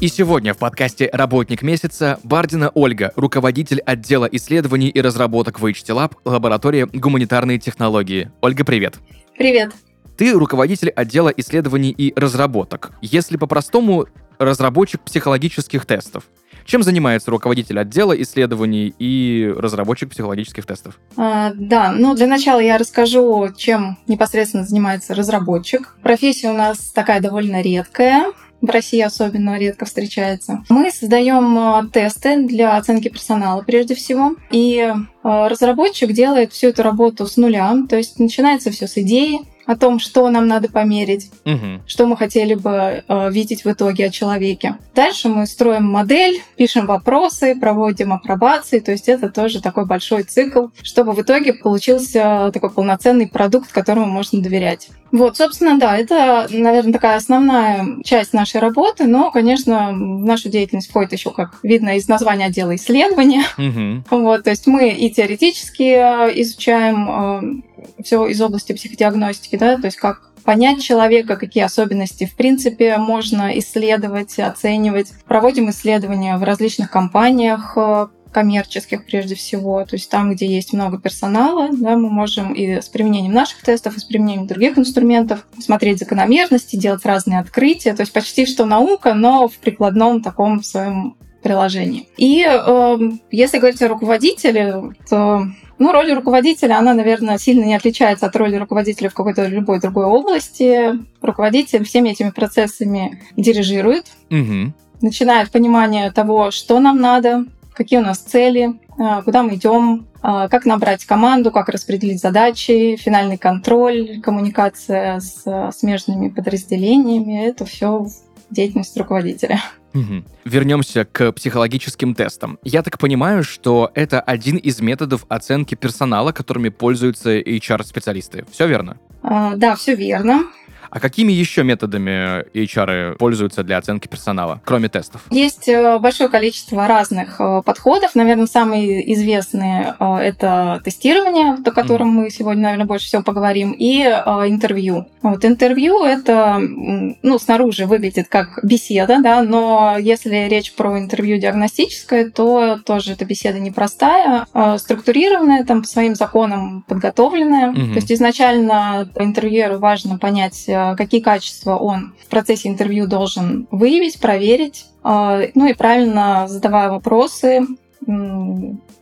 И сегодня в подкасте «Работник месяца» Бардина Ольга, руководитель отдела исследований и разработок в HT Lab, лаборатория гуманитарные технологии. Ольга, привет. Привет. Ты руководитель отдела исследований и разработок. Если по-простому, разработчик психологических тестов. Чем занимается руководитель отдела исследований и разработчик психологических тестов? А, да, ну для начала я расскажу, чем непосредственно занимается разработчик. Профессия у нас такая довольно редкая в России особенно редко встречается. Мы создаем э, тесты для оценки персонала прежде всего. И э, разработчик делает всю эту работу с нуля. То есть начинается все с идеи, о том, что нам надо померить, Угу. что мы хотели бы э, видеть в итоге о человеке. Дальше мы строим модель, пишем вопросы, проводим апробации, то есть это тоже такой большой цикл, чтобы в итоге получился такой полноценный продукт, которому можно доверять. Вот, собственно, да, это, наверное, такая основная часть нашей работы, но, конечно, в нашу деятельность входит еще, как видно из названия отдела исследования. Угу. Вот, то есть мы и теоретически э, изучаем все из области психодиагностики, да, то есть как понять человека, какие особенности в принципе можно исследовать, оценивать. Проводим исследования в различных компаниях, э, коммерческих прежде всего, то есть там, где есть много персонала, да, мы можем и с применением наших тестов, и с применением других инструментов смотреть закономерности, делать разные открытия, то есть почти что наука, но в прикладном таком своем приложении. И э, если говорить о руководителе, то ну, роль руководителя, она, наверное, сильно не отличается от роли руководителя в какой-то любой другой области. Руководитель всеми этими процессами дирижирует, Угу. начиная от понимания того, что нам надо, какие у нас цели, а, куда мы идем, а, как набрать команду, как распределить задачи, финальный контроль, коммуникация с смежными подразделениями. Это все деятельность руководителя. Угу. Вернемся к психологическим тестам. Я так понимаю, что это один из методов оценки персонала, которыми пользуются HR-специалисты. Все верно? А, Да, все верно. А какими еще методами HR пользуются для оценки персонала, кроме тестов? Есть э, большое количество разных э, подходов. Наверное, самые известные э, это тестирование, о котором мы сегодня, наверное, больше всего поговорим, и э, интервью. Вот интервью это, ну, снаружи выглядит как беседа, да, но если речь про интервью диагностическое, то тоже эта беседа непростая, э, структурированная, там по своим законам подготовленная. Мгм. То есть изначально интервьюеру важно понять, э, какие качества он в процессе интервью должен выявить, проверить, э, ну и правильно задавая вопросы,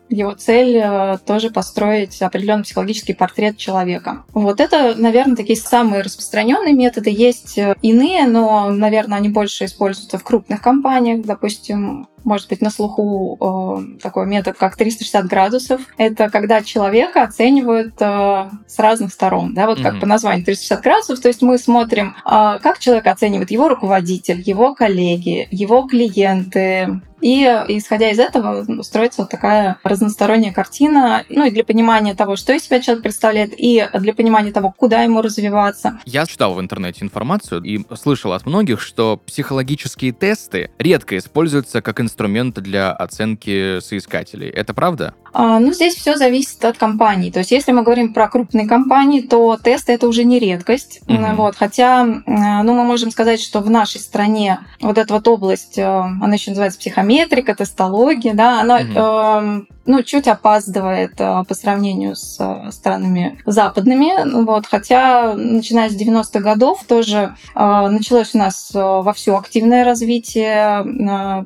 его цель э, тоже построить определенный психологический портрет человека. Вот это, наверное, такие самые распространенные методы. Есть э, иные, но, наверное, они больше используются в крупных компаниях. Допустим, может быть на слуху э, такой метод, как 360 градусов. Это когда человека оценивают э, с разных сторон. Да? Вот как Мгм. по названию 360 градусов. То есть мы смотрим, э, как человек оценивает его руководитель, его коллеги, его клиенты, и исходя из этого строится вот такая разносторонняя картина, ну и для понимания того, что из себя человек представляет, и для понимания того, куда ему развиваться. Я читал в интернете информацию и слышал от многих, что психологические тесты редко используются как инструмент для оценки соискателей. Это правда? А, Ну, здесь все зависит от компании. То есть, если мы говорим про крупные компании, то тесты это уже не редкость. Мгм. Вот, хотя, м, ну, мы можем сказать, что в нашей стране вот эта вот область, э, она еще называется психометрика, тестология, да, она Мгм. эм, ну, чуть опаздывает э, по сравнению с э, странами западными. Ну Вот, хотя, начиная с 90-х годов, тоже э, началось у нас вовсю активное развитие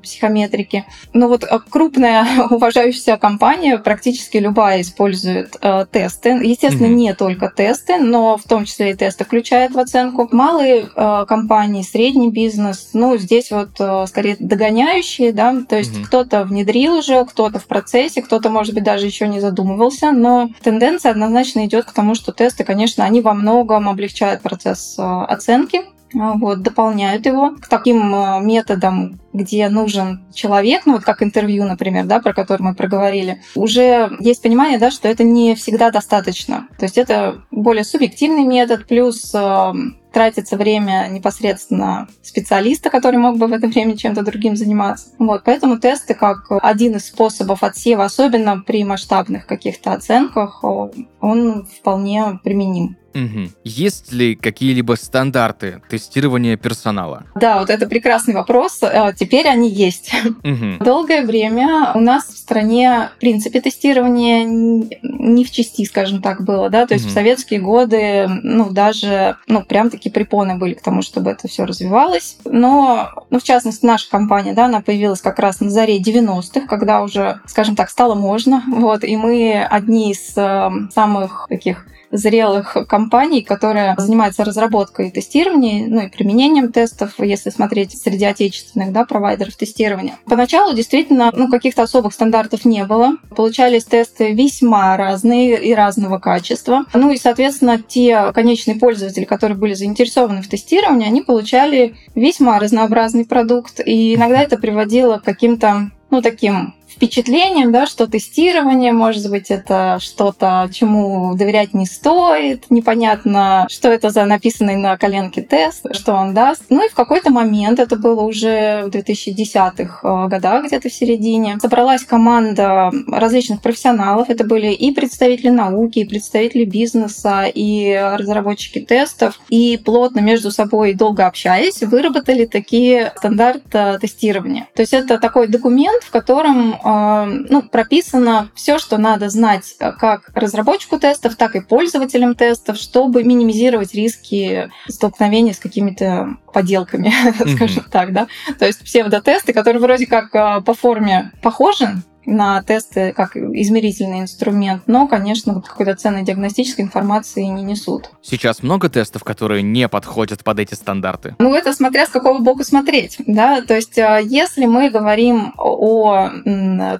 психометрики. Ну вот крупная уважающаяся компания, практически любая использует тесты. Естественно, Мгм. не только тесты, но в том числе и тесты включает в оценку. Малые компании, средний бизнес, ну, здесь вот скорее догоняющие, да, то есть Мгм. кто-то внедрил уже, кто-то в процессе, кто-то, может быть, даже еще не задумывался, но тенденция однозначно идет к тому, что тесты, конечно, они во многом облегчают процесс э, оценки. А, вот, дополняют его к таким а, методам, где нужен человек, ну вот как интервью, например, да, про который мы проговорили, уже есть понимание, да, что это не всегда достаточно. То есть это более субъективный метод, плюс тратится время непосредственно специалиста, который мог бы в это время чем-то другим заниматься. Вот, поэтому тесты как один из способов отсева, особенно при масштабных каких-то оценках, он вполне применим. Угу. Есть ли какие-либо стандарты тестирования персонала? Да, вот это прекрасный вопрос. А, теперь они есть. Угу. Долгое время у нас в стране, в принципе, тестирование не в части, скажем так, было, да, то есть угу. в советские годы, ну, даже, ну, прям такие препоны были к тому, чтобы это все развивалось. Но, ну, в частности, наша компания, да, она появилась как раз на заре 90-х, когда уже, скажем так, стало можно, вот, и мы одни из э, самых таких зрелых компаний, которая занимается разработкой и тестированием, ну и применением тестов, если смотреть среди отечественных да, провайдеров тестирования. Поначалу действительно ну, каких-то особых стандартов не было. Получались тесты весьма разные и разного качества. Ну и, соответственно, те конечные пользователи, которые были заинтересованы в тестировании, они получали весьма разнообразный продукт. И иногда это приводило к каким-то ну, таким впечатлением, да, что тестирование, может быть, это что-то, чему доверять не стоит, непонятно, что это за написанный на коленке тест, что он даст. Ну и в какой-то момент, это было уже в 2010-х э, годах, где-то в середине, собралась команда различных профессионалов. Это были и представители науки, и представители бизнеса, и разработчики тестов. И плотно между собой, долго общаясь, выработали такие стандарты тестирования. То есть это такой документ, в котором ну, прописано все, что надо знать э, как разработчику тестов, так и пользователям тестов, чтобы минимизировать риски столкновения с какими-то поделками, скажем так, да. То есть псевдотесты, которые вроде как э, по форме похожи, на тесты как измерительный инструмент, но, конечно, какой-то ценной диагностической информации не несут. Сейчас много тестов, которые не подходят под эти стандарты? Ну, это смотря с какого боку смотреть, да, то есть а, если мы говорим о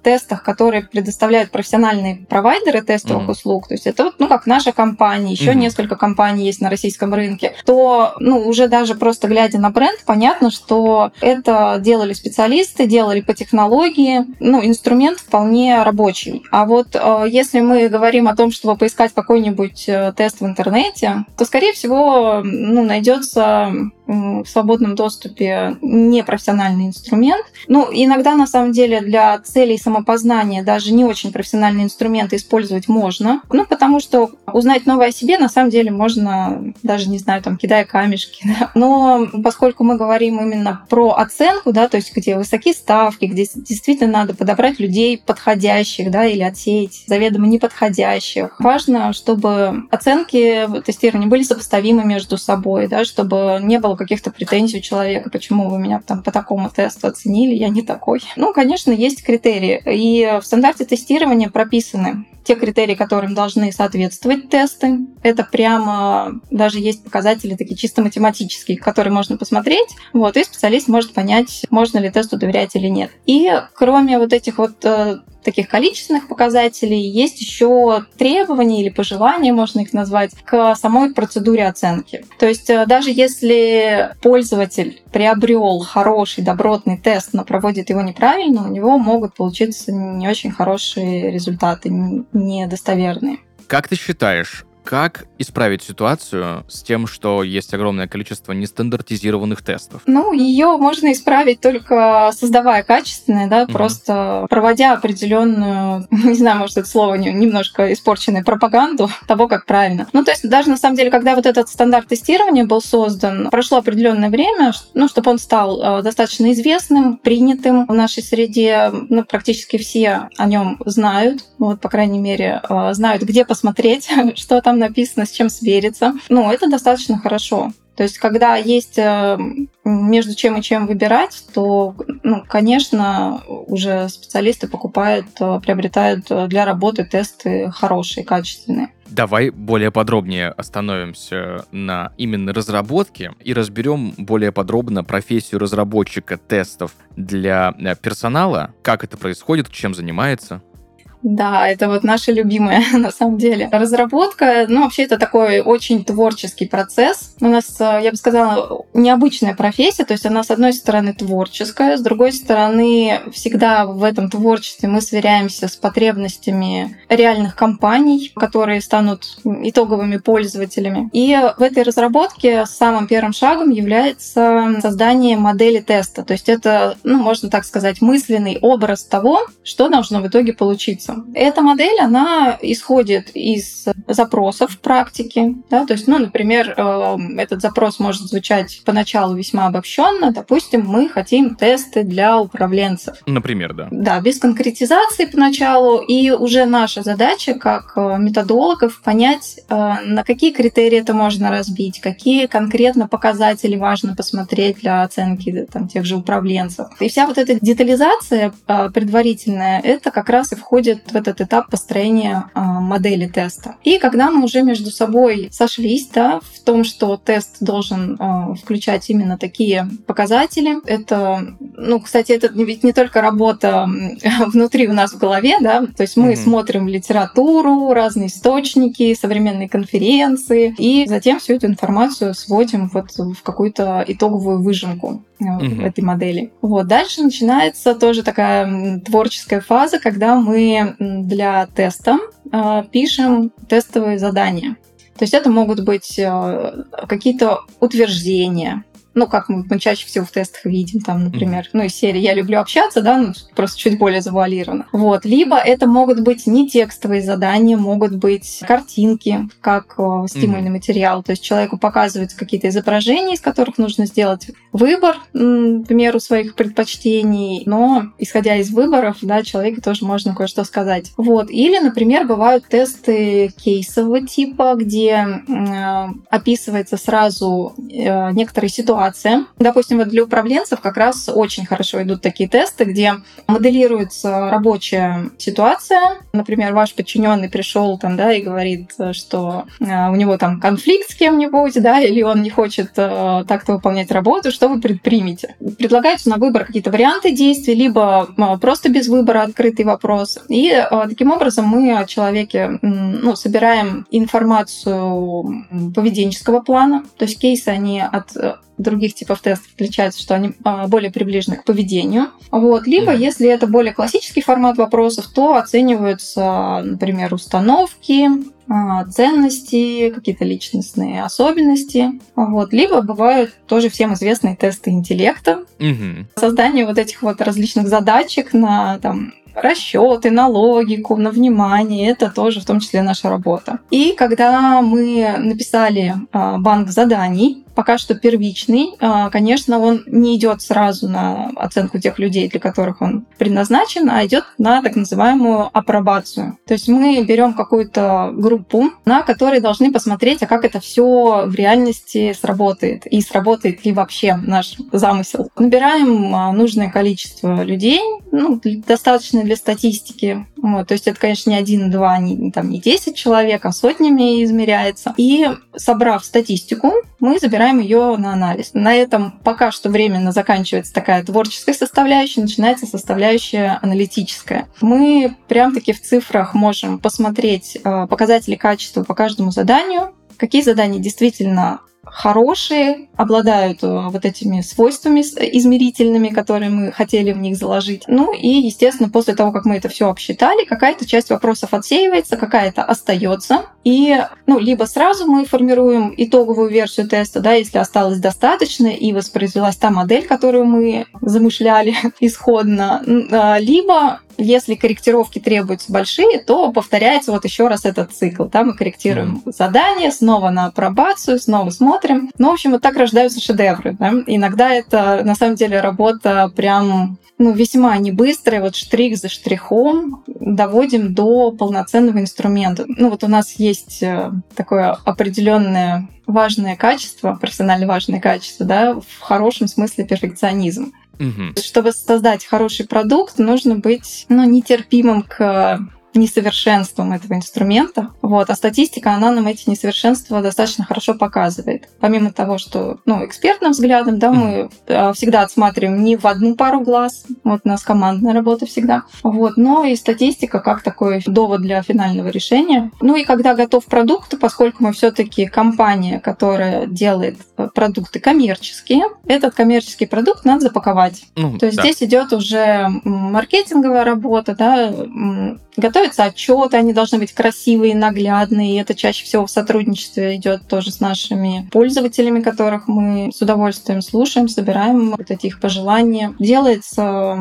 тестах, которые предоставляют профессиональные провайдеры тестовых mm-hmm. услуг, то есть это вот, ну, как наша компания, еще mm-hmm. несколько компаний есть на российском рынке, то, ну, уже даже просто глядя на бренд, понятно, что это делали специалисты, делали по технологии, ну, инструмент инструмент вполне рабочий. А вот э, если мы говорим о том, чтобы поискать какой-нибудь э, тест в интернете, то, скорее всего, ну, найдется в свободном доступе непрофессиональный инструмент. Ну, иногда, на самом деле, для целей самопознания даже не очень профессиональные инструменты использовать можно. Ну, потому что узнать новое о себе, на самом деле, можно, даже, не знаю, там, кидая камешки. Да? Но поскольку мы говорим именно про оценку, да, то есть где высокие ставки, где действительно надо подобрать людей подходящих, да, или отсеять заведомо неподходящих, важно, чтобы оценки тестирования были сопоставимы между собой, да, чтобы не было каких-то претензий у человека, почему вы меня там по такому тесту оценили, я не такой. Ну, конечно, есть критерии. И в стандарте тестирования прописаны те критерии, которым должны соответствовать тесты. Это прямо даже есть показатели такие чисто математические, которые можно посмотреть. Вот, и специалист может понять, можно ли тесту доверять или нет. И кроме вот этих вот э, таких количественных показателей, есть еще требования или пожелания, можно их назвать, к самой процедуре оценки. То есть э, даже если пользователь приобрел хороший, добротный тест, но проводит его неправильно, у него могут получиться не очень хорошие результаты, недостоверные. Как ты считаешь, как исправить ситуацию с тем, что есть огромное количество нестандартизированных тестов? Ну, ее можно исправить только создавая качественные, да, угу. просто проводя определенную, не знаю, может, это слово немножко испорченную пропаганду того, как правильно. Ну, то есть даже на самом деле, когда вот этот стандарт тестирования был создан, прошло определенное время, ну, чтобы он стал э, достаточно известным, принятым в нашей среде, ну, практически все о нем знают, вот, по крайней мере, э, знают, где посмотреть, что там там написано, с чем свериться. Ну, это достаточно хорошо. То есть, когда есть э, между чем и чем выбирать, то, ну, конечно, уже специалисты покупают, э, приобретают для работы тесты хорошие, качественные. Давай более подробнее остановимся на именно разработке и разберем более подробно профессию разработчика тестов для э, персонала, как это происходит, чем занимается. Да, это вот наша любимая на самом деле. Разработка, ну, вообще это такой очень творческий процесс. У нас, э, я бы сказала, необычная профессия, то есть она, с одной стороны, творческая, с другой стороны, всегда в этом творчестве мы сверяемся с потребностями реальных компаний, которые станут итоговыми пользователями. И в этой разработке самым первым шагом является создание модели теста. То есть это, ну, можно так сказать, мысленный образ того, что должно в итоге получиться. Эта модель, она исходит из запросов практики. Да? То есть, ну, например, э, этот запрос может звучать поначалу весьма обобщенно. Допустим, мы хотим тесты для управленцев. Например, да. Да, без конкретизации поначалу. И уже наша задача, как э, методологов, понять, э, на какие критерии это можно разбить, какие конкретно показатели важно посмотреть для оценки там, тех же управленцев. И вся вот эта детализация предварительная, это как раз и входит в этот этап построения модели теста. И когда мы уже между собой сошлись да, в том, что тест должен э, включать именно такие показатели, это, ну, кстати, это ведь не только работа внутри у нас в голове, да, то есть мы mm-hmm. смотрим литературу, разные источники, современные конференции, и затем всю эту информацию сводим вот в какую-то итоговую выжимку mm-hmm. этой модели. Вот. Дальше начинается тоже такая творческая фаза, когда мы для теста э, пишем тестовые задания. То есть это могут быть э, какие-то утверждения, ну, как мы, мы чаще всего в тестах видим, там, например, mm-hmm. ну, из серии «Я люблю общаться», да, ну, просто чуть более завуалировано. Вот. Либо это могут быть не текстовые задания, могут быть картинки, как э, стимульный mm-hmm. материал. То есть человеку показываются какие-то изображения, из которых нужно сделать выбор, в меру своих предпочтений, но, исходя из выборов, да, человеку тоже можно кое-что сказать. Вот. Или, например, бывают тесты кейсового типа, где э, описывается сразу э, некоторые ситуации, ситуация. Допустим, вот для управленцев как раз очень хорошо идут такие тесты, где моделируется рабочая ситуация. Например, ваш подчиненный пришел там, да, и говорит, что э, у него там конфликт с кем-нибудь, да, или он не хочет э, так-то выполнять работу, что вы предпримете? Предлагается на выбор какие-то варианты действий, либо э, просто без выбора открытый вопрос. И таким образом мы о человеке ну, собираем информацию поведенческого плана, то есть кейсы, они от других типов тестов отличаются, что они а, более приближены к поведению. Вот. Либо, если это более классический формат вопросов, то оцениваются, например, установки, а, ценности, какие-то личностные особенности. Вот. Либо бывают тоже всем известные тесты интеллекта. Mm-hmm. Создание вот этих вот различных задачек на там, расчеты, на логику, на внимание. Это тоже в том числе наша работа. И когда мы написали а, банк заданий, пока что первичный. А, конечно, он не идет сразу на оценку тех людей, для которых он предназначен, а идет на так называемую апробацию. То есть мы берем какую-то группу, на которой должны посмотреть, а как это все в реальности сработает и сработает ли вообще наш замысел. Набираем а, нужное количество людей, ну, достаточно для статистики. Вот, то есть это, конечно, не один, два, не, там, не 10 человек, а сотнями измеряется. И собрав статистику, мы забираем ее на анализ. На этом пока что временно заканчивается такая творческая составляющая, начинается составляющая аналитическая. Мы прям-таки в цифрах можем посмотреть э, показатели качества по каждому заданию, какие задания действительно хорошие, обладают э, вот этими свойствами измерительными, которые мы хотели в них заложить. Ну и, естественно, после того, как мы это все обсчитали, какая-то часть вопросов отсеивается, какая-то остается. И ну, либо сразу мы формируем итоговую версию теста, да, если осталось достаточно и воспроизвелась та модель, которую мы замышляли исходно, а, либо если корректировки требуются большие, то повторяется вот еще раз этот цикл. Да, мы корректируем mm. задание, снова на апробацию, снова смотрим. Ну, в общем, вот так рождаются шедевры. Да? Иногда это на самом деле работа прям ну, весьма не быстрая, вот штрих за штрихом доводим до полноценного инструмента. Ну, вот у нас есть э, такое определенное важное качество, профессионально важное качество, да, в хорошем смысле перфекционизм. Угу. Чтобы создать хороший продукт, нужно быть ну, нетерпимым к несовершенством этого инструмента. Вот. А статистика, она нам эти несовершенства достаточно хорошо показывает. Помимо того, что ну, экспертным взглядом, да, мы э, всегда отсматриваем не в одну пару глаз, вот у нас командная работа всегда, вот, но и статистика как такой довод для финального решения. Ну и когда готов продукт, поскольку мы все-таки компания, которая делает э, продукты коммерческие, этот коммерческий продукт надо запаковать. Ну, То есть да. здесь идет уже маркетинговая работа, да, готовятся отчеты, они должны быть красивые, наглядные, и это чаще всего в сотрудничестве идет тоже с нашими пользователями, которых мы с удовольствием слушаем, собираем вот эти их пожелания. Делается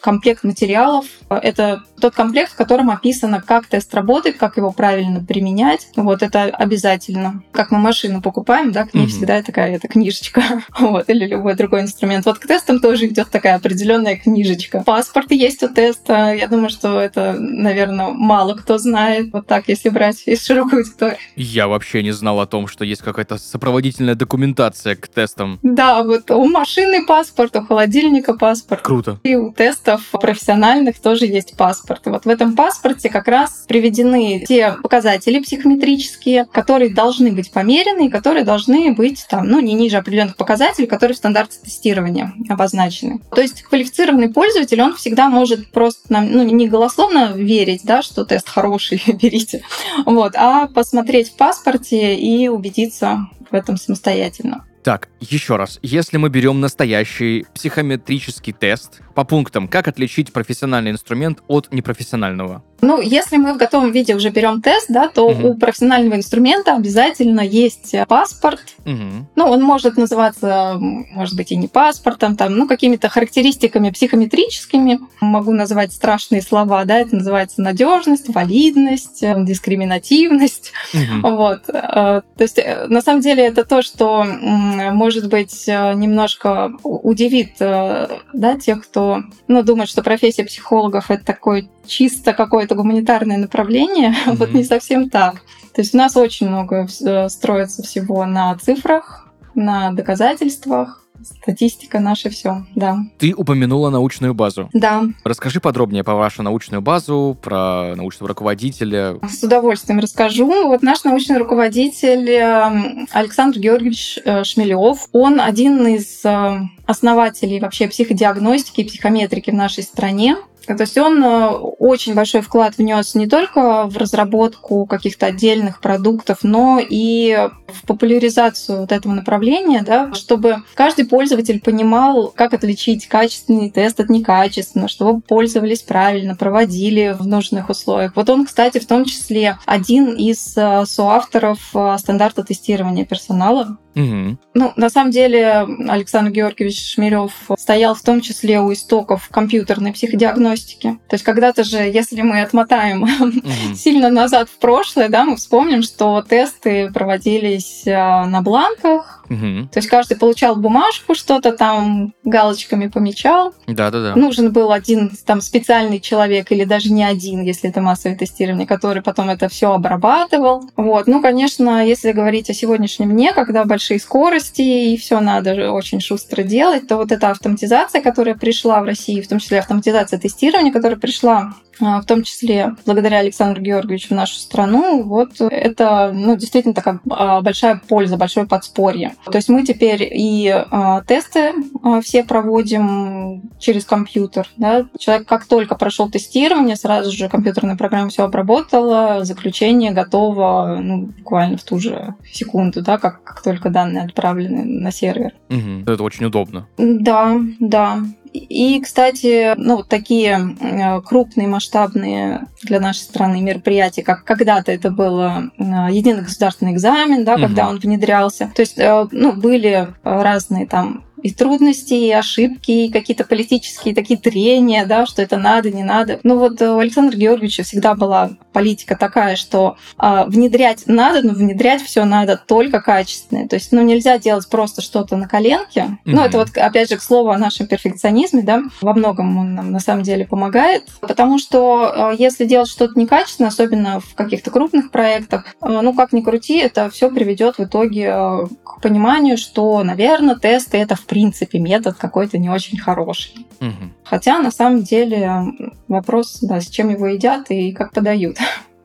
комплект материалов. Это тот комплект, в котором описано, как тест работает, как его правильно применять. Вот это обязательно. Как мы машину покупаем, да, к ней mm-hmm. всегда такая эта книжечка. вот, или любой другой инструмент. Вот к тестам тоже идет такая определенная книжечка. Паспорт есть у теста. Я думаю, что это, наверное, мало кто знает. Вот так, если брать из широкой аудитории. Я вообще не знал о том, что есть какая-то сопроводительная документация к тестам. Да, вот у машины паспорт, у холодильника паспорт. Круто. И у тестов профессиональных тоже есть паспорт паспорт. вот в этом паспорте как раз приведены те показатели психометрические, которые должны быть померены и которые должны быть там, ну, не ниже определенных показателей, которые в стандарте тестирования обозначены. То есть квалифицированный пользователь, он всегда может просто нам, ну, не голословно верить, да, что тест хороший, берите, вот, а посмотреть в паспорте и убедиться в этом самостоятельно. Так, еще раз, если мы берем настоящий психометрический тест по пунктам, как отличить профессиональный инструмент от непрофессионального? Ну, если мы в готовом виде уже берем тест, да, то угу. у профессионального инструмента обязательно есть паспорт. Угу. Ну, он может называться, может быть, и не паспортом, там, ну, какими-то характеристиками психометрическими. Могу назвать страшные слова, да, это называется надежность, валидность, э, дискриминативность. Угу. Вот. Э, то есть, э, на самом деле, это то, что, может быть, немножко удивит, да, тех, кто, ну, думает, что профессия психологов это такой чисто какое-то гуманитарное направление, mm-hmm. вот не совсем так. То есть у нас очень много э, строится всего на цифрах, на доказательствах, Статистика наша все, да. Ты упомянула научную базу. Да. Расскажи подробнее про вашу научную базу, про научного руководителя. С удовольствием расскажу. Вот наш научный руководитель э, Александр Георгиевич э, Шмелев, он один из основателей вообще психодиагностики и психометрики в нашей стране. То есть он э, очень большой вклад внес не только в разработку каких-то отдельных продуктов, но и в популяризацию вот этого направления, да, чтобы каждый пользователь понимал, как отличить качественный тест от некачественного, чтобы пользовались правильно, проводили в нужных условиях. Вот он, кстати, в том числе один из э, соавторов э, стандарта тестирования персонала. Угу. Ну, на самом деле, Александр Георгиевич Шмелев стоял в том числе у истоков компьютерной психодиагностики. То есть когда-то же, если мы отмотаем сильно назад в прошлое, да, мы вспомним, что тесты проводились а, на бланках. То есть каждый получал бумажку, что-то там галочками помечал. Да-да-да. Нужен был один там специальный человек или даже не один, если это массовое тестирование, который потом это все обрабатывал. Вот. Ну, конечно, если говорить о сегодняшнем дне, когда большие скорости и все надо очень шустро делать, то вот эта автоматизация, которая пришла в России, в том числе автоматизация тестирования, которая пришла а, в том числе благодаря Александру Георгиевичу в нашу страну, вот это ну, действительно такая а, большая польза, большое подспорье. То есть мы теперь и а, тесты все проводим через компьютер. Да? Человек как только прошел тестирование, сразу же компьютерная программа все обработала, заключение готово ну, буквально в ту же секунду, да, как, как только данные отправлены на сервер. Угу. Это очень удобно. Да, да. И, кстати, ну, такие э, крупные, масштабные для нашей страны мероприятия, как когда-то это был э, единый государственный экзамен, да, угу. когда он внедрялся. То есть, э, ну, были разные там и трудности, и ошибки, и какие-то политические такие трения, да, что это надо, не надо. Ну вот у Александра Георгиевича всегда была политика такая, что э, внедрять надо, но внедрять все надо только качественное. То есть, ну, нельзя делать просто что-то на коленке. Mm-hmm. Ну, это вот, опять же, к слову о нашем перфекционизме, да, во многом он нам на самом деле помогает, потому что э, если делать что-то некачественно, особенно в каких-то крупных проектах, э, ну, как ни крути, это все приведет в итоге э, к пониманию, что, наверное, тесты это в принципе, метод какой-то не очень хороший. Мгм. Хотя, на самом деле, вопрос, да, с чем его едят и как подают.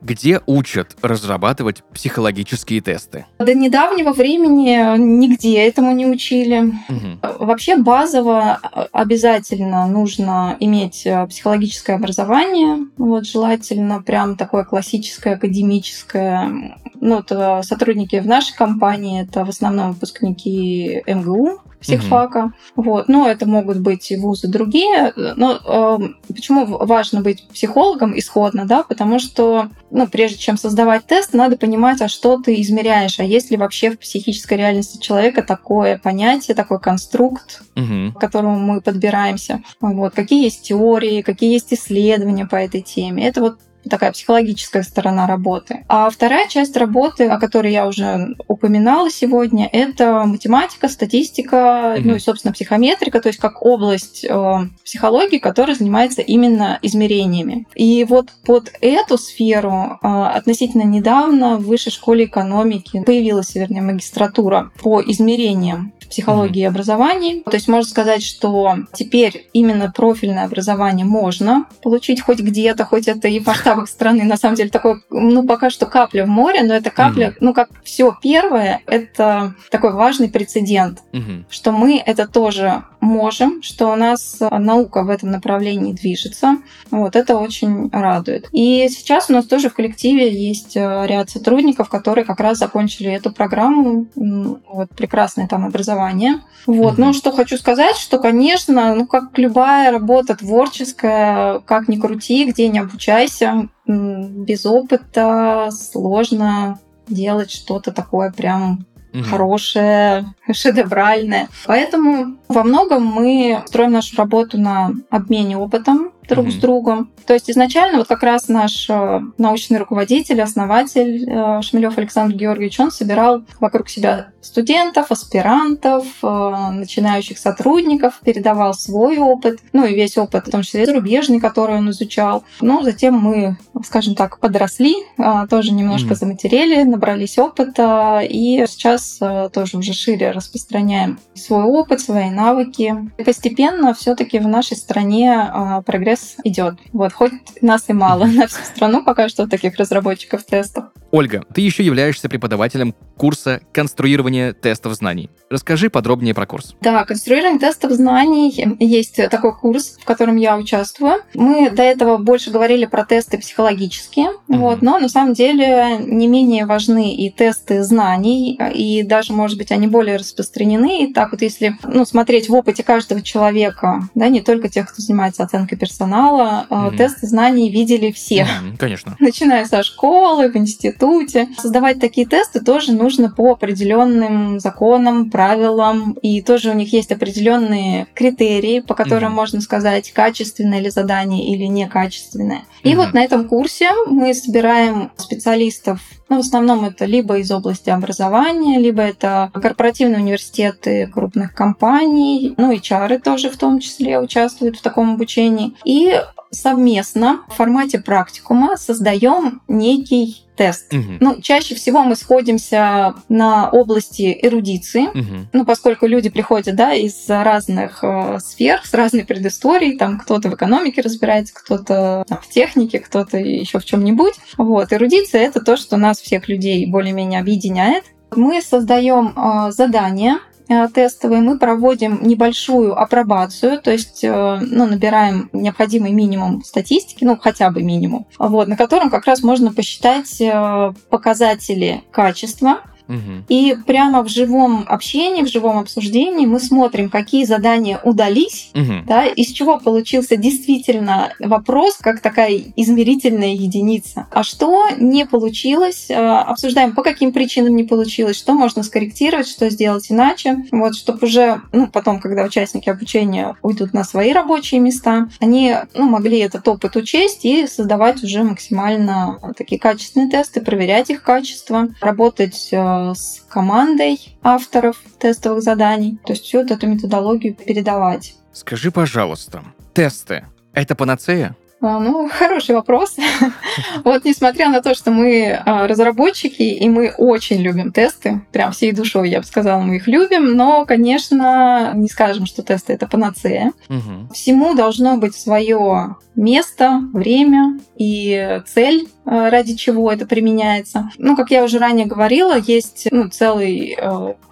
Где учат разрабатывать психологические тесты? До недавнего времени нигде этому не учили. Мгм. Вообще базово обязательно нужно иметь э, психологическое образование, вот желательно прям такое классическое, академическое. Ну, вот э, сотрудники в нашей компании это в основном выпускники МГУ, психфака. Вот. Но это могут быть и вузы другие. Но э, почему важно быть психологом исходно, да? Потому что, ну, прежде чем создавать тест, надо понимать, а что ты измеряешь, а есть ли вообще в психической реальности человека такое понятие, такой конструкт, Мгм. к которому мы подбираемся. Вот. Какие есть теории, какие есть исследования по этой теме. Это вот такая психологическая сторона работы. А вторая часть работы, о которой я уже упоминала сегодня, это математика, статистика, Мгм. ну и, собственно, психометрика, то есть как область э, психологии, которая занимается именно измерениями. И вот под эту сферу э, относительно недавно в Высшей школе экономики появилась, вернее, магистратура по измерениям психологии и образовании. То есть можно сказать, что теперь именно профильное образование можно получить хоть где-то, хоть это и в масштабах страны. На самом деле такое, ну пока что капля в море, но это капля, ну как все первое, это такой важный прецедент что мы это тоже можем, что у нас э, наука в этом направлении движется. Вот это очень радует. И сейчас у нас тоже в коллективе есть э, ряд сотрудников, которые как раз закончили эту программу. Вот прекрасное там образование. Вот. Ну, что хочу сказать, что, конечно, ну, как любая работа творческая, как ни крути, где не обучайся, без опыта сложно делать что-то такое прям Мгм. хорошее, шедевральное. Поэтому во многом мы строим нашу работу на обмене опытом друг с Мгм. другом. То есть изначально вот как раз наш э, научный руководитель, основатель э, Шмелев Александр Георгиевич, он собирал вокруг себя студентов, аспирантов, э, начинающих сотрудников, передавал свой опыт, ну и весь опыт, в том числе зарубежный, который он изучал. Ну, затем мы, скажем так, подросли, тоже немножко Мгм. заматерели, набрались опыта, и сейчас тоже уже шире распространяем свой опыт, свои навыки. И постепенно все-таки в нашей стране э, прогресс идет. Вот, хоть нас и мало на всю страну пока что таких разработчиков тестов. Ольга, ты еще являешься преподавателем курса конструирования тестов знаний. Расскажи подробнее про курс. Да, конструирование тестов знаний. Есть такой курс, в котором я участвую. Мы до этого больше говорили про тесты психологические, Мгм. вот, но на самом деле не менее важны и тесты знаний, и даже, может быть, они более распространены. И так вот, если ну, смотреть в опыте каждого человека, да, не только тех, кто занимается оценкой персонала, Мгм. тесты знаний видели все Мгм, Конечно. начиная со школы, в институте. Создавать такие тесты тоже нужно по определенным законам, правилам, и тоже у них есть определенные критерии, по которым Мгм. можно сказать, качественное ли задание или некачественное. И Мгм. вот на этом курсе мы собираем специалистов ну, в основном это либо из области образования, либо это корпоративные университеты крупных компаний, ну и чары тоже в том числе участвуют в таком обучении. И совместно в формате практикума создаем некий тест. Мгм. Ну, чаще всего мы сходимся на области эрудиции, Мгм. ну, поскольку люди приходят, да, из разных э, сфер, с разной предысторией, там кто-то в экономике разбирается, кто-то в технике, кто-то еще в чем-нибудь. Вот, эрудиция это то, что нас всех людей более-менее объединяет. Мы создаем э, задания э, тестовые, мы проводим небольшую апробацию, то есть э, ну, набираем необходимый минимум статистики, ну хотя бы минимум, вот, на котором как раз можно посчитать э, показатели качества И прямо в живом общении, в живом обсуждении мы смотрим, какие задания удались, Мгм. да, из чего получился действительно вопрос, как такая измерительная единица. А что не получилось, э, обсуждаем, по каким причинам не получилось, что можно скорректировать, что сделать иначе, вот, чтобы уже, ну, потом, когда участники обучения уйдут на свои рабочие места, они, ну, могли этот опыт учесть и создавать уже максимально такие качественные тесты, проверять их качество, работать э, с командой авторов тестовых заданий, то есть всю эту методологию передавать. Скажи, пожалуйста, тесты — это панацея? А, Ну, хороший вопрос. Вот несмотря на то, что мы а, разработчики, и мы очень любим тесты, прям всей душой, я бы сказала, мы их любим, но, конечно, не скажем, что тесты — это панацея. Всему должно быть свое место, время и цель, э, ради чего это применяется. Ну, как я уже ранее говорила, есть ну, целый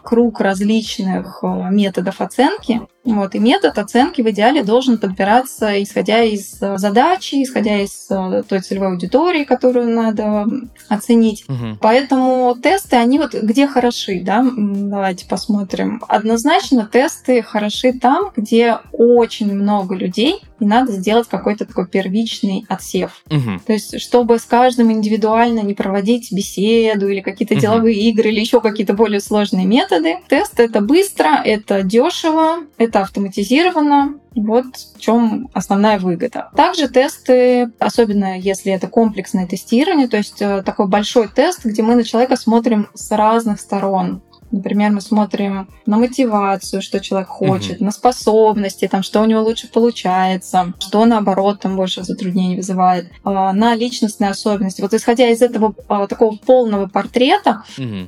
круг различных методов оценки. Вот, и метод оценки в идеале должен подбираться исходя из э, задачи, исходя из э, той целевой аудитории, которую надо оценить. Мгм. Поэтому тесты, они вот где хороши, да? Давайте посмотрим. Однозначно тесты хороши там, где очень много людей, и надо сделать какой-то такой первичный отсев. Мгм. То есть, чтобы с каждым индивидуально не проводить беседу или какие-то Мгм. деловые игры или еще какие-то более сложные методы. Тест это быстро, это дешево, это автоматизировано. Вот в чем основная выгода. Также тесты, особенно если это комплексное тестирование, то есть э, такой большой тест, где мы на человека смотрим с разных сторон. Например, мы смотрим на мотивацию, что человек хочет, на способности, там, что у него лучше получается, что наоборот там больше затруднений вызывает, а, на личностные особенности. Вот исходя из этого а, такого полного портрета,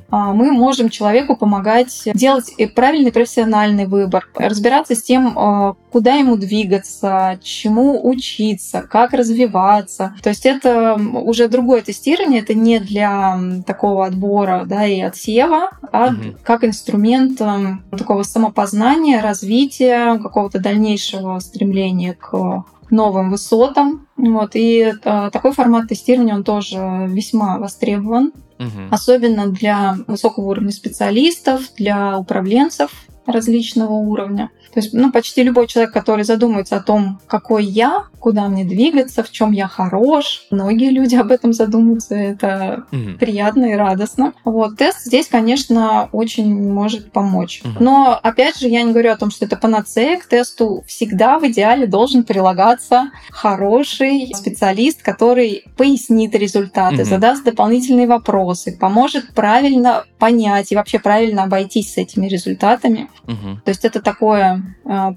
а, мы можем человеку помогать делать и правильный профессиональный выбор, разбираться с тем, куда ему двигаться, чему учиться, как развиваться. То есть это уже другое тестирование, это не для такого отбора да, и отсева, а Мгм. Как инструмент такого самопознания, развития, какого-то дальнейшего стремления к новым высотам. Вот. И э, такой формат тестирования, он тоже весьма востребован Мгм. особенно для высокого уровня специалистов, для управленцев различного уровня. То есть, ну, почти любой человек, который задумается о том, какой я, куда мне двигаться, в чем я хорош, многие люди об этом задумываются, это Мгм. приятно и радостно. Вот, тест здесь, конечно, очень может помочь. Мгм. Но, опять же, я не говорю о том, что это панацея. К тесту всегда в идеале должен прилагаться хороший специалист, который пояснит результаты, Мгм. задаст дополнительные вопросы, поможет правильно понять и вообще правильно обойтись с этими результатами. Мгм. То есть это такое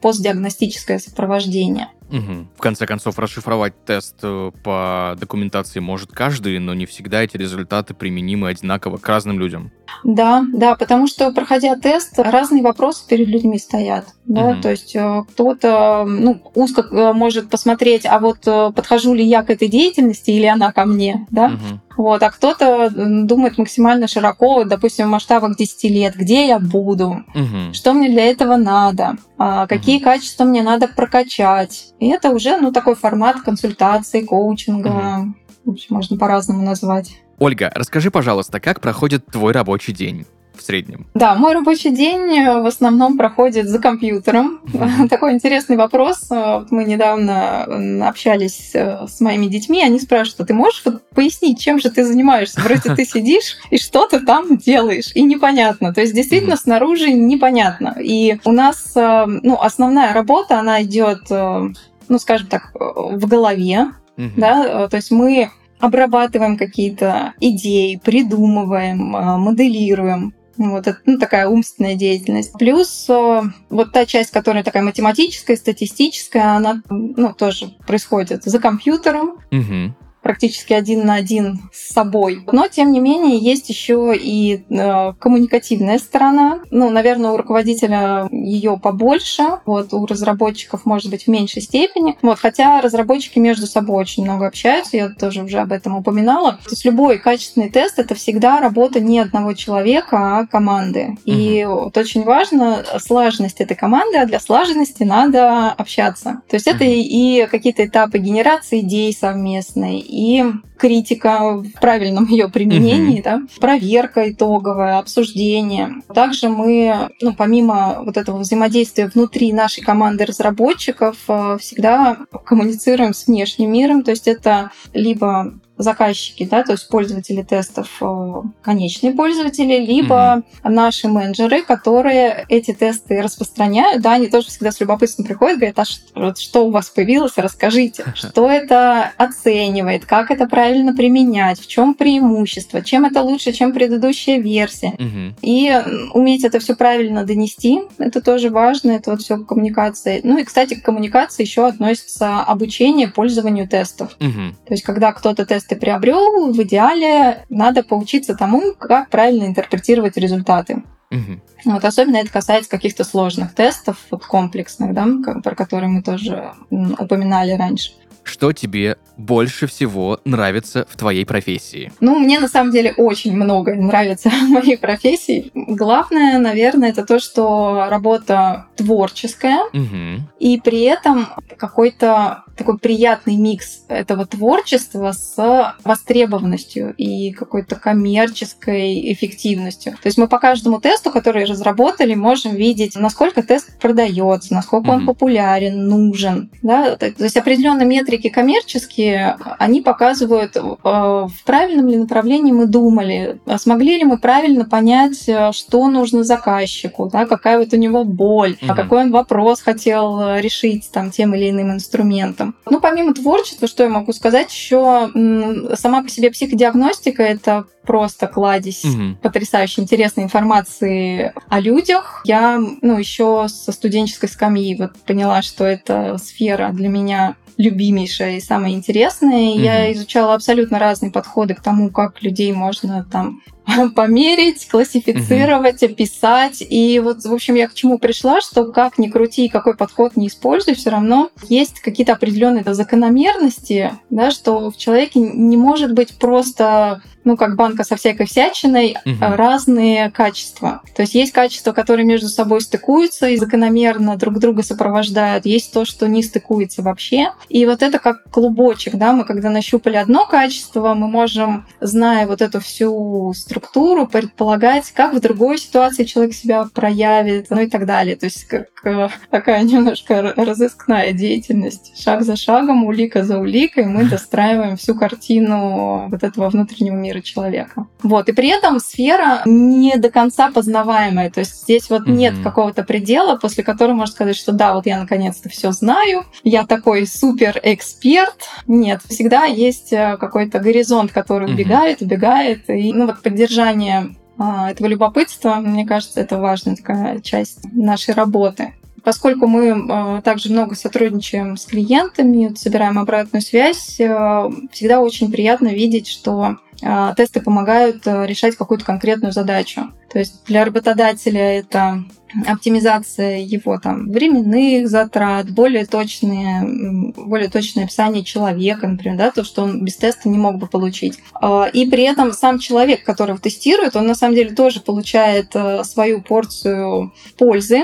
постдиагностическое сопровождение. Мгм. В конце концов, расшифровать тест э, по документации может каждый, но не всегда эти результаты применимы одинаково к разным людям. Да, да, потому что, проходя тест, разные вопросы перед людьми стоят. Да? Мгм. То есть э, кто-то ну, узко э, может посмотреть, а вот э, подхожу ли я к этой деятельности или она ко мне, да? Мгм. Вот, а кто-то думает максимально широко, допустим, в масштабах 10 лет, где я буду, Мгм. что мне для этого надо, а, какие качества мне надо прокачать. И это уже, ну, такой формат консультации, коучинга. В общем, можно по-разному назвать. Ольга, расскажи, пожалуйста, как проходит твой рабочий день среднем? Да, мой рабочий день э, в основном проходит за компьютером. Мгм. Такой интересный вопрос. Э, вот Мы недавно общались э, с моими детьми, они спрашивают, а ты можешь пояснить, чем же ты занимаешься? Вроде ты сидишь и что-то там делаешь, и непонятно. То есть действительно Мгм. снаружи непонятно. И у нас ну, основная работа, она идет, ну, скажем так, в голове, Мгм. да, то есть мы обрабатываем какие-то идеи, придумываем, моделируем. Вот это ну, такая умственная деятельность. Плюс э, вот та часть, которая такая математическая, статистическая, она ну, тоже происходит за компьютером, Мгм. Практически один на один с собой. Но, тем не менее, есть еще и э, коммуникативная сторона. Ну, наверное, у руководителя ее побольше, вот, у разработчиков, может быть, в меньшей степени. Вот, хотя разработчики между собой очень много общаются, я тоже уже об этом упоминала. То есть любой качественный тест — это всегда работа не одного человека, а команды. И вот очень важно слаженность этой команды, а для слаженности надо общаться. То есть это Мгм. и какие-то этапы генерации идей совместной, и критика в правильном ее применении, да, проверка итоговая, обсуждение. Также мы, ну, помимо вот этого взаимодействия внутри нашей команды разработчиков, э, всегда коммуницируем с внешним миром, то есть это либо заказчики, да, то есть пользователи тестов, э, конечные пользователи, либо угу. наши менеджеры, которые эти тесты распространяют, да, они тоже всегда с любопытством приходят, говорят, а что, что у вас появилось, расскажите, что это оценивает, как это правильно применять, в чем преимущество, чем это лучше, чем предыдущая версия. Угу. И уметь это все правильно донести, это тоже важно, это вот все коммуникация. Ну и, кстати, к коммуникации еще относится обучение пользованию тестов. Угу. То есть, когда кто-то тесты приобрел, в идеале надо поучиться тому, как правильно интерпретировать результаты. Угу. Вот особенно это касается каких-то сложных тестов, вот комплексных, да, про которые мы тоже упоминали раньше. Что тебе больше всего нравится в твоей профессии? Ну, мне на самом деле очень много нравится в моей профессии. Главное, наверное, это то, что работа творческая, угу. и при этом какой-то такой приятный микс этого творчества с востребованностью и какой-то коммерческой эффективностью. То есть мы по каждому тесту, который разработали, можем видеть, насколько тест продается, насколько mm-hmm. он популярен, нужен. Да? То есть определенные метрики коммерческие, они показывают, э, в правильном ли направлении мы думали, смогли ли мы правильно понять, э, что нужно заказчику, да? какая вот у него боль, mm-hmm. какой он вопрос хотел э, решить там, тем или иным инструментом. Ну, помимо творчества, что я могу сказать, еще сама по себе психодиагностика это просто кладезь угу. потрясающе интересной информации о людях. Я, ну, еще со студенческой скамьи вот поняла, что эта сфера для меня любимейшая и самая интересная. Угу. Я изучала абсолютно разные подходы к тому, как людей можно там померить, классифицировать, угу. описать. И вот, в общем, я к чему пришла, что как ни крути, какой подход не используй, все равно есть какие-то определенные закономерности, да, что в человеке не может быть просто ну, как банка со всякой всячиной, угу. разные качества. То есть есть качества, которые между собой стыкуются и закономерно друг друга сопровождают. Есть то, что не стыкуется вообще. И вот это как клубочек, да, мы когда нащупали одно качество, мы можем, зная вот эту всю структуру, предполагать, как в другой ситуации человек себя проявит, ну и так далее. То есть как э, такая немножко разыскная деятельность. Шаг за шагом, улика за уликой мы достраиваем всю картину вот этого внутреннего мира человека. Вот. И при этом сфера не до конца познаваемая. То есть здесь вот mm-hmm. нет какого-то предела, после которого можно сказать, что да, вот я наконец-то все знаю, я такой супер эксперт. Нет, всегда есть э, какой-то горизонт, который убегает, mm-hmm. убегает. И ну вот поддержание а, этого любопытства, мне кажется, это важная такая часть нашей работы. Поскольку мы э, также много сотрудничаем с клиентами, собираем обратную связь, э, всегда очень приятно видеть, что тесты помогают решать какую-то конкретную задачу. То есть для работодателя это оптимизация его там временных затрат, более точные, более точное описание человека, например, да, то, что он без теста не мог бы получить. И при этом сам человек, которого тестирует, он на самом деле тоже получает свою порцию пользы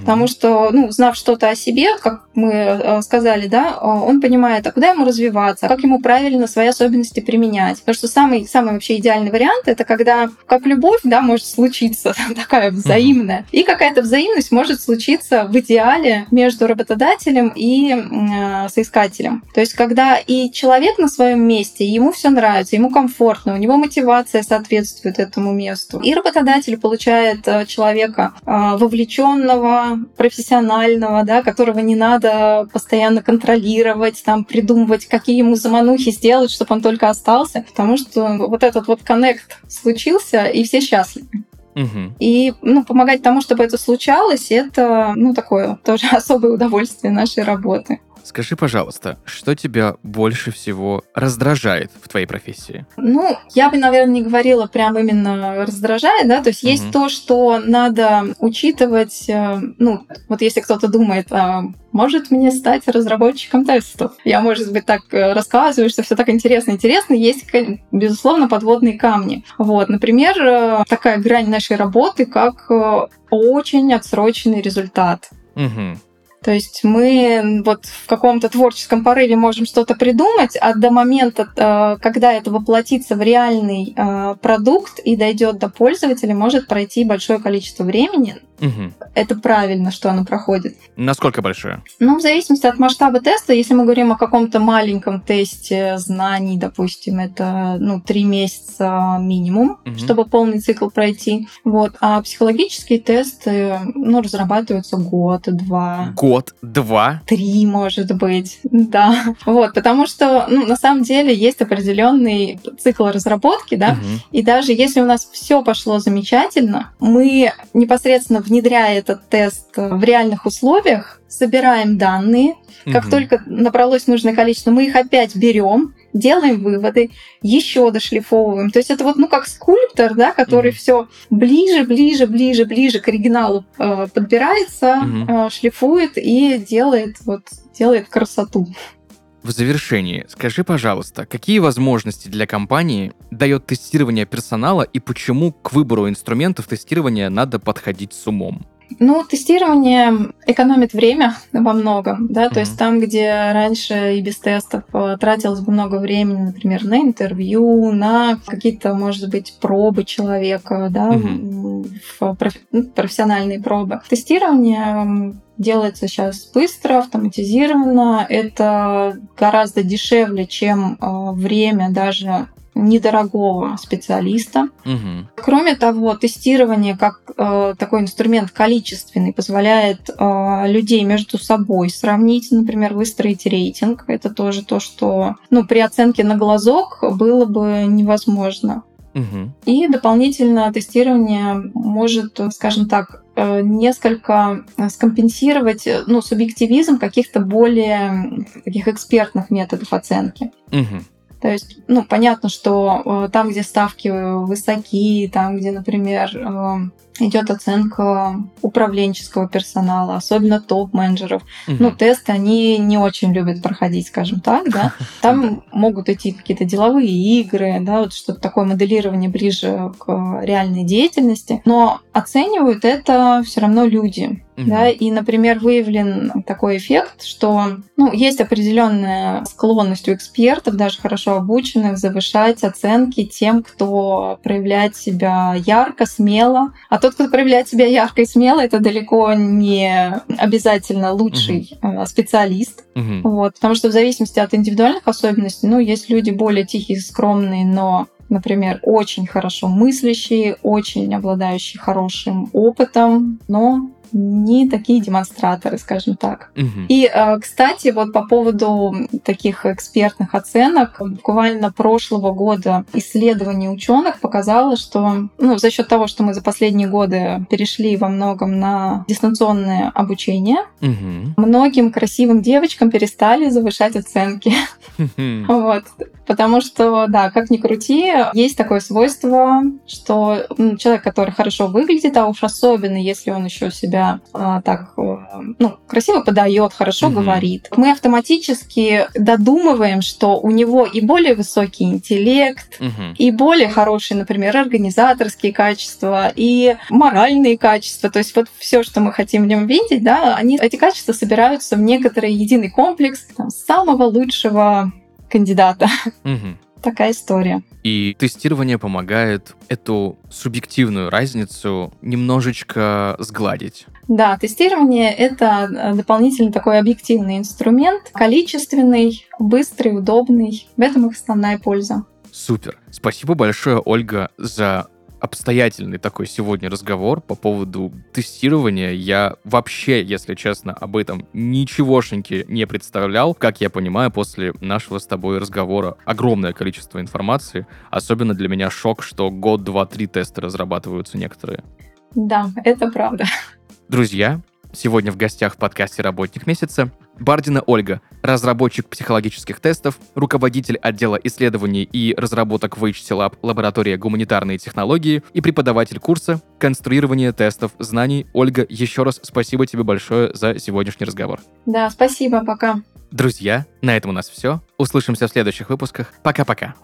Потому что, ну, узнав что-то о себе, как мы э, сказали, да, он понимает, а куда ему развиваться, как ему правильно свои особенности применять. Потому что самый, самый вообще идеальный вариант это когда, как любовь, да, может случиться такая взаимная, и какая-то взаимность может случиться в идеале между работодателем и э, соискателем. То есть, когда и человек на своем месте, ему все нравится, ему комфортно, у него мотивация соответствует этому месту, и работодатель получает э, человека э, вовлеченного профессионального, да, которого не надо постоянно контролировать, там, придумывать, какие ему заманухи сделать, чтобы он только остался, потому что вот этот вот коннект случился, и все счастливы. Угу. И ну, помогать тому, чтобы это случалось, это ну, такое тоже особое удовольствие нашей работы. Скажи, пожалуйста, что тебя больше всего раздражает в твоей профессии? Ну, я бы, наверное, не говорила прям именно раздражает, да, то есть угу. есть то, что надо учитывать, э, ну, вот если кто-то думает, а, может мне стать разработчиком тестов. Я, может быть, так э, рассказываю, что все так интересно. Интересно, есть, безусловно, подводные камни. Вот, например, э, такая грань нашей работы, как очень отсроченный результат. Угу. То есть мы вот в каком-то творческом порыве можем что-то придумать, а до момента, э, когда это воплотится в реальный э, продукт и дойдет до пользователя, может пройти большое количество времени. Угу. Это правильно, что оно проходит. Насколько большое? Ну, в зависимости от масштаба теста, если мы говорим о каком-то маленьком тесте знаний, допустим, это ну, три месяца минимум, Мгм. чтобы полный цикл пройти. Вот. А психологические тесты ну, разрабатываются год-два. Год, два. Три, может быть, да. Вот, потому что, ну, на самом деле есть определенный цикл разработки, да, Мгм. и даже если у нас все пошло замечательно, мы непосредственно внедряя этот тест в реальных условиях, собираем данные, как Мгм. только набралось нужное количество, мы их опять берем, делаем выводы, еще дошлифовываем. То есть это вот, ну, как скульптор, да, который Мгм. все ближе, ближе, ближе, ближе к оригиналу э, подбирается, Мгм. э, шлифует и делает вот делает красоту. В завершении, скажи, пожалуйста, какие возможности для компании дает тестирование персонала и почему к выбору инструментов тестирования надо подходить с умом? Ну, тестирование экономит время во многом, да, то Мгм. есть там, где раньше и без тестов э, тратилось бы много времени, например, на интервью, на какие-то, может быть, пробы человека, да, в проф- ну, профессиональные пробы. Тестирование делается сейчас быстро, автоматизированно, это гораздо дешевле, чем э, время даже недорогого специалиста. Мгм. Кроме того, тестирование как э, такой инструмент количественный позволяет э, людей между собой сравнить, например, выстроить рейтинг. Это тоже то, что ну, при оценке на глазок было бы невозможно. Мгм. И дополнительно тестирование может, скажем так, э, несколько э, скомпенсировать э, ну, субъективизм каких-то более таких экспертных методов оценки. Мгм. То есть, ну, понятно, что э, там, где ставки высокие, там, где, например, э, идет оценка управленческого персонала, особенно топ-менеджеров, Мгм. ну, тесты они не очень любят проходить, скажем так, да. Там могут идти какие-то деловые игры, да, вот что-то такое моделирование ближе к реальной деятельности, но оценивают это все равно люди. Мгм. Да, и, например, выявлен такой эффект, что ну, есть определенная склонность у экспертов, даже хорошо обученных, завышать оценки тем, кто проявляет себя ярко, смело. А тот, кто проявляет себя ярко и смело, это далеко не обязательно лучший э, специалист. Мгм. Вот, потому что в зависимости от индивидуальных особенностей, ну, есть люди более тихие, скромные, но например, очень хорошо мыслящие, очень обладающие хорошим опытом, но не такие демонстраторы, скажем так. Мгм. И, э, кстати, вот по поводу таких экспертных оценок, буквально прошлого года исследование ученых показало, что ну, за счет того, что мы за последние годы перешли во многом на дистанционное обучение, Мгм. многим красивым девочкам перестали завышать оценки. Вот. Потому что, да, как ни крути, есть такое свойство, что человек, который хорошо выглядит, а уж особенно, если он еще себя а, так э, ну, красиво подает, хорошо Мгм. говорит, мы автоматически додумываем, что у него и более высокий интеллект, Мгм. и более хорошие, например, организаторские качества и моральные качества. То есть вот все, что мы хотим в нем видеть, да, они, эти качества собираются в некоторый единый комплекс там, самого лучшего кандидата. Мгм. Такая история. И тестирование помогает эту субъективную разницу немножечко сгладить. Да, тестирование — это э, дополнительный такой объективный инструмент, количественный, быстрый, удобный. В этом их основная польза. Супер. Спасибо большое, Ольга, за обстоятельный такой сегодня разговор по поводу тестирования. Я вообще, если честно, об этом ничегошеньки не представлял. Как я понимаю, после нашего с тобой разговора огромное количество информации. Особенно для меня шок, что год, два, три тесты разрабатываются некоторые. Да, это правда. Друзья, сегодня в гостях в подкасте «Работник месяца» Бардина Ольга, разработчик психологических тестов, руководитель отдела исследований и разработок в HT Lab лаборатория гуманитарные технологии и преподаватель курса конструирование тестов знаний. Ольга, еще раз спасибо тебе большое за сегодняшний разговор. Да, спасибо, пока. Друзья, на этом у нас все. Услышимся в следующих выпусках. Пока-пока.